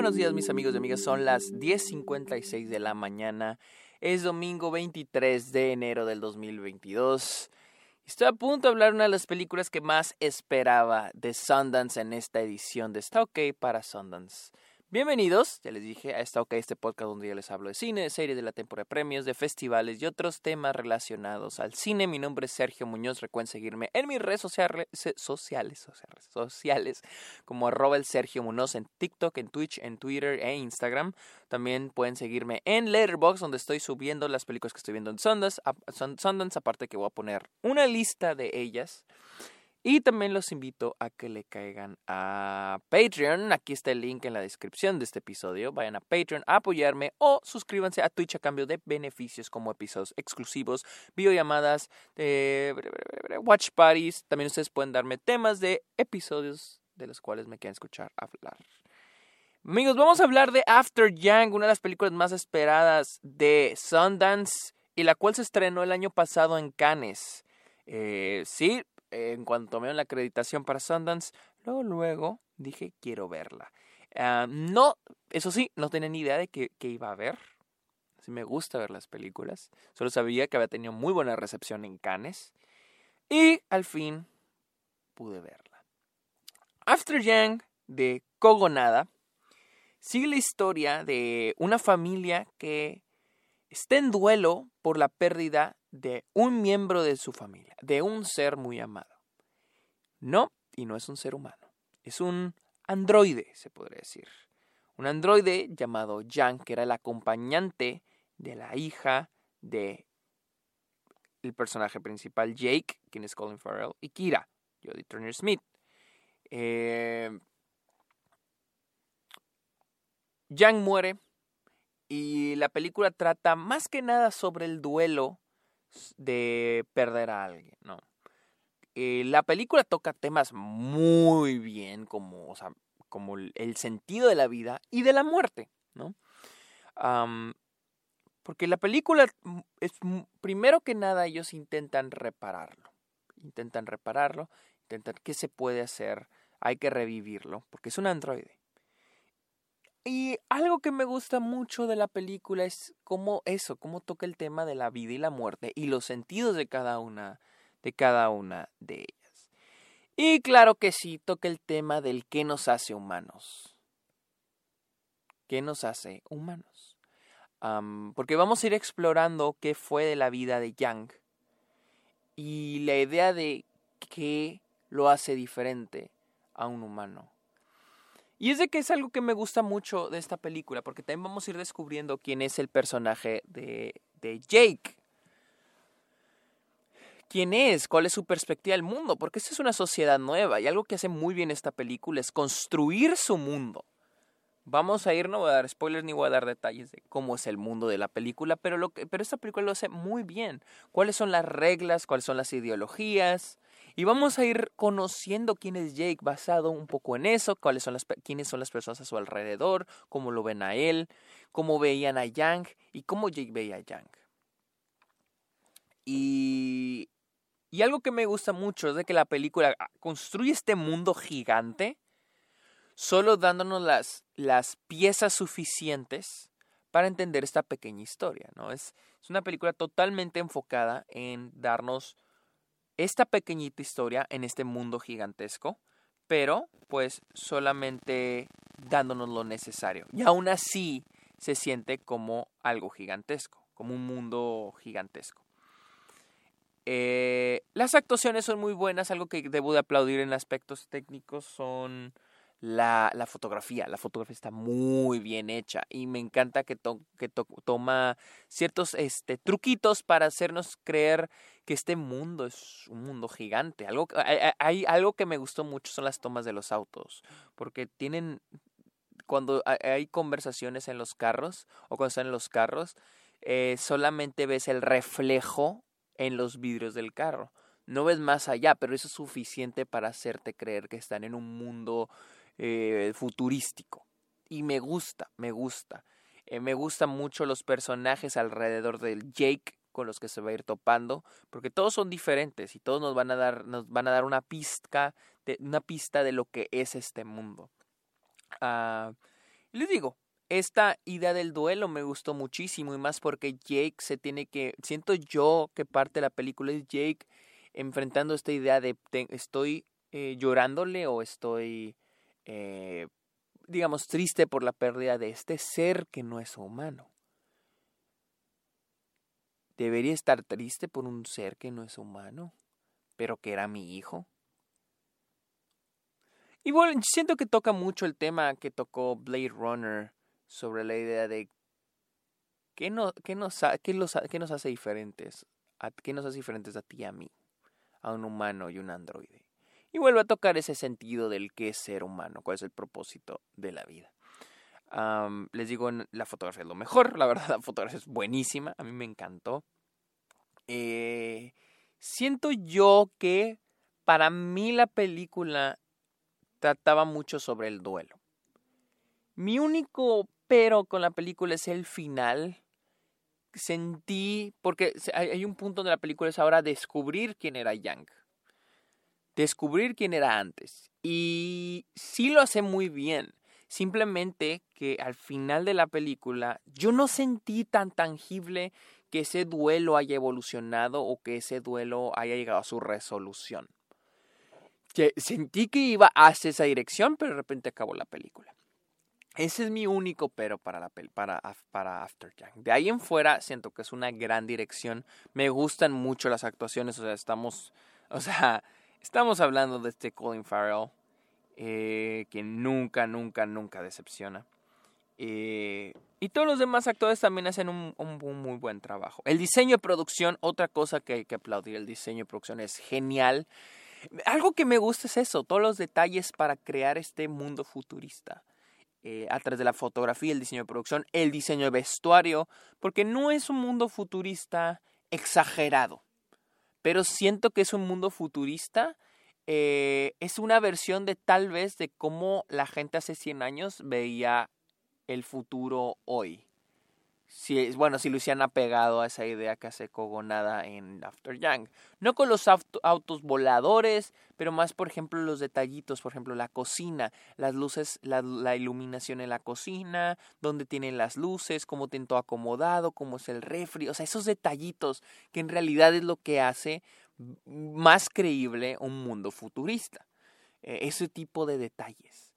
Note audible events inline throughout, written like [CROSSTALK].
buenos días mis amigos y amigas, son las 10.56 de la mañana, es domingo 23 de enero del 2022. Estoy a punto de hablar de una de las películas que más esperaba de Sundance en esta edición de Está OK para Sundance. Bienvenidos, ya les dije, a esta OK, este podcast donde yo les hablo de cine, de series, de la temporada de premios, de festivales y otros temas relacionados al cine. Mi nombre es Sergio Muñoz, recuerden seguirme en mis redes sociales, sociales, sociales como arroba el Sergio Muñoz en TikTok, en Twitch, en Twitter e Instagram. También pueden seguirme en Letterboxd, donde estoy subiendo las películas que estoy viendo en Sundance, Sundance aparte que voy a poner una lista de ellas. Y también los invito a que le caigan a Patreon. Aquí está el link en la descripción de este episodio. Vayan a Patreon a apoyarme o suscríbanse a Twitch a cambio de beneficios como episodios exclusivos, videollamadas, de watch parties. También ustedes pueden darme temas de episodios de los cuales me quieran escuchar hablar. Amigos, vamos a hablar de After Yang, una de las películas más esperadas de Sundance y la cual se estrenó el año pasado en Cannes. Eh, sí, en cuanto me dieron la acreditación para Sundance, luego, luego dije, quiero verla. Ah, no, eso sí, no tenía ni idea de que, iba a ver. Sí me gusta ver las películas. Solo sabía que había tenido muy buena recepción en Cannes. Y al fin pude verla. After Yang de Kogonada sigue la historia de una familia que está en duelo por la pérdida de un miembro de su familia, de un ser muy amado. No, y no es un ser humano, es un androide, se podría decir. Un androide llamado Yang, que era el acompañante de la hija de el personaje principal, Jake, quien es Colin Farrell, y Kira, Jodie Turner Smith. Eh, muere y la película trata más que nada sobre el duelo de perder a alguien, ¿no? Eh, la película toca temas muy bien, como, como el sentido de la vida y de la muerte, ¿no? porque la película es primero que nada ellos intentan repararlo, intentan repararlo, intentan qué se puede hacer, hay que revivirlo, porque es un androide. Y algo que me gusta mucho de la película es cómo eso, cómo toca el tema de la vida y la muerte y los sentidos de cada una de cada una de ellas. Y claro que sí, toca el tema del qué nos hace humanos. ¿Qué nos hace humanos? porque vamos a ir explorando qué fue de la vida de Yang y la idea de qué lo hace diferente a un humano. Y es de que es algo que me gusta mucho de esta película, porque también vamos a ir descubriendo quién es el personaje de, de Jake. ¿Quién es? ¿Cuál es su perspectiva del mundo? Porque esta es una sociedad nueva y algo que hace muy bien esta película es construir su mundo. Vamos a ir, no voy a dar spoilers ni voy a dar detalles de cómo es el mundo de la película, pero, lo que, pero esta película lo hace muy bien. ¿Cuáles son las reglas? ¿Cuáles son las ideologías? Y vamos a ir conociendo quién es Jake basado un poco en eso, cuáles son las, quiénes son las personas a su alrededor, cómo lo ven a él, cómo veían a Yang y cómo Jake veía a Yang. Y, y algo que me gusta mucho es de que la película construye este mundo gigante solo dándonos las, las piezas suficientes para entender esta pequeña historia. ¿no? Es, es una película totalmente enfocada en darnos esta pequeñita historia en este mundo gigantesco, pero pues solamente dándonos lo necesario. Y aún así se siente como algo gigantesco, como un mundo gigantesco. Eh, las actuaciones son muy buenas, algo que debo de aplaudir en aspectos técnicos son la, la, fotografía. La fotografía está muy bien hecha y me encanta que, que toma ciertos este, truquitos para hacernos creer que este mundo es un mundo gigante. Algo, hay, algo que me gustó mucho son las tomas de los autos, porque tienen, cuando hay conversaciones en los carros o cuando están en los carros, eh, solamente ves el reflejo en los vidrios del carro. No ves más allá, pero eso es suficiente para hacerte creer que están en un mundo eh, futurístico. Y me gusta, me gusta. Eh, me gustan mucho los personajes alrededor del Jake con los que se va a ir topando, porque todos son diferentes y todos nos van a dar, nos van a dar una pista de, una pista de lo que es este mundo. Ah, les digo, esta idea del duelo me gustó muchísimo y más porque Jake se tiene que, siento yo que parte de la película es Jake enfrentando esta idea de estoy eh, llorándole o estoy, eh, digamos, triste por la pérdida de este ser que no es humano. ¿Debería estar triste por un ser que no es humano, pero que era mi hijo? Y bueno, siento que toca mucho el tema que tocó Blade Runner sobre la idea de qué, no, qué, nos, qué, qué nos hace diferentes, a, qué nos hace diferentes a ti y a mí, a un humano y un androide. Y vuelve a tocar ese sentido del qué es ser humano, cuál es el propósito de la vida. les digo, la fotografía es lo mejor, la verdad [LAUGHS] la fotografía es buenísima, a mí me encantó. Eh, siento yo que para mí la película trataba mucho sobre el duelo. Mi único pero con la película es el final. Sentí, porque hay un punto de la película es ahora descubrir quién era Yang. Descubrir quién era antes. Y sí lo hace muy bien. Simplemente que al final de la película yo no sentí tan tangible que ese duelo haya evolucionado o que ese duelo haya llegado a su resolución que sentí que iba hacia esa dirección, pero de repente acabó la película. Ese es mi único pero para, la para, para After Yang. De ahí en fuera siento que es una gran dirección. Me gustan mucho las actuaciones. O sea, estamos, o sea, estamos hablando de este Colin Farrell. Eh, que nunca, nunca, nunca decepciona. Eh, y todos los demás actores también hacen un, muy buen trabajo. El diseño de producción, otra cosa que hay que aplaudir. El diseño de producción es genial. Algo que me gusta es eso, todos los detalles para crear este mundo futurista. Eh, a través de la fotografía, el diseño de producción, el diseño de vestuario, porque no es un mundo futurista exagerado, pero siento que es un mundo futurista, eh, es una versión de tal vez de cómo la gente hace 100 años veía el futuro hoy si, bueno, si lo hicieran apegado a esa idea que hace Kogonada en After Yang. No con los autos voladores, pero más, por ejemplo, los detallitos, por ejemplo, la cocina, las luces, la, iluminación en la cocina, dónde tienen las luces, cómo tienen todo acomodado, cómo es el refri, o sea, esos detallitos que en realidad es lo que hace más creíble un mundo futurista. Eh, ese tipo de detalles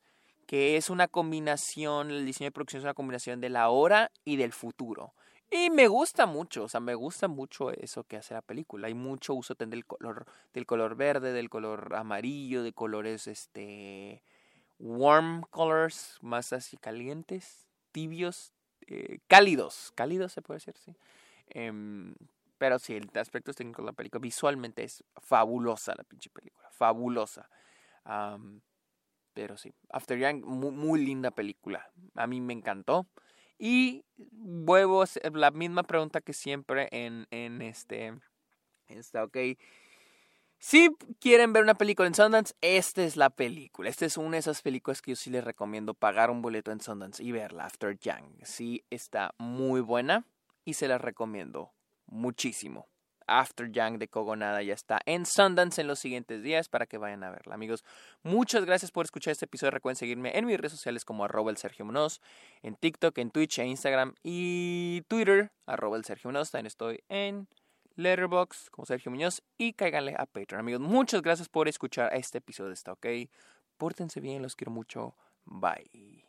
que es una combinación, el diseño de producción es una combinación de la hora y del futuro. Y me gusta mucho, o sea, me gusta mucho eso que hace la película. Hay mucho uso del color, del color verde, del color amarillo, de colores este warm colors, más así calientes, tibios, eh, cálidos, cálidos se puede decir, sí. Em, pero sí, el aspecto técnico de la película, visualmente es fabulosa la pinche película, fabulosa. Pero sí, After Yang, muy, linda película. A mí me encantó. Y vuelvo la misma pregunta que siempre en, en este. Está ok. Si quieren ver una película en Sundance, esta es la película. Esta es una de esas películas que yo sí les recomiendo pagar un boleto en Sundance y verla, After Yang. Sí, está muy buena y se la recomiendo muchísimo. After Young de Kogonada ya está en Sundance en los siguientes días para que vayan a verla. Amigos, muchas gracias por escuchar este episodio. Recuerden seguirme en mis redes sociales como arroba el Sergio Munoz, en TikTok, en Twitch, en Instagram y Twitter, arroba el Sergio Munoz. También estoy en Letterboxd como Sergio Muñoz y cáiganle a Patreon. Amigos, muchas gracias por escuchar este episodio. Está ok. Pórtense bien, los quiero mucho. Bye.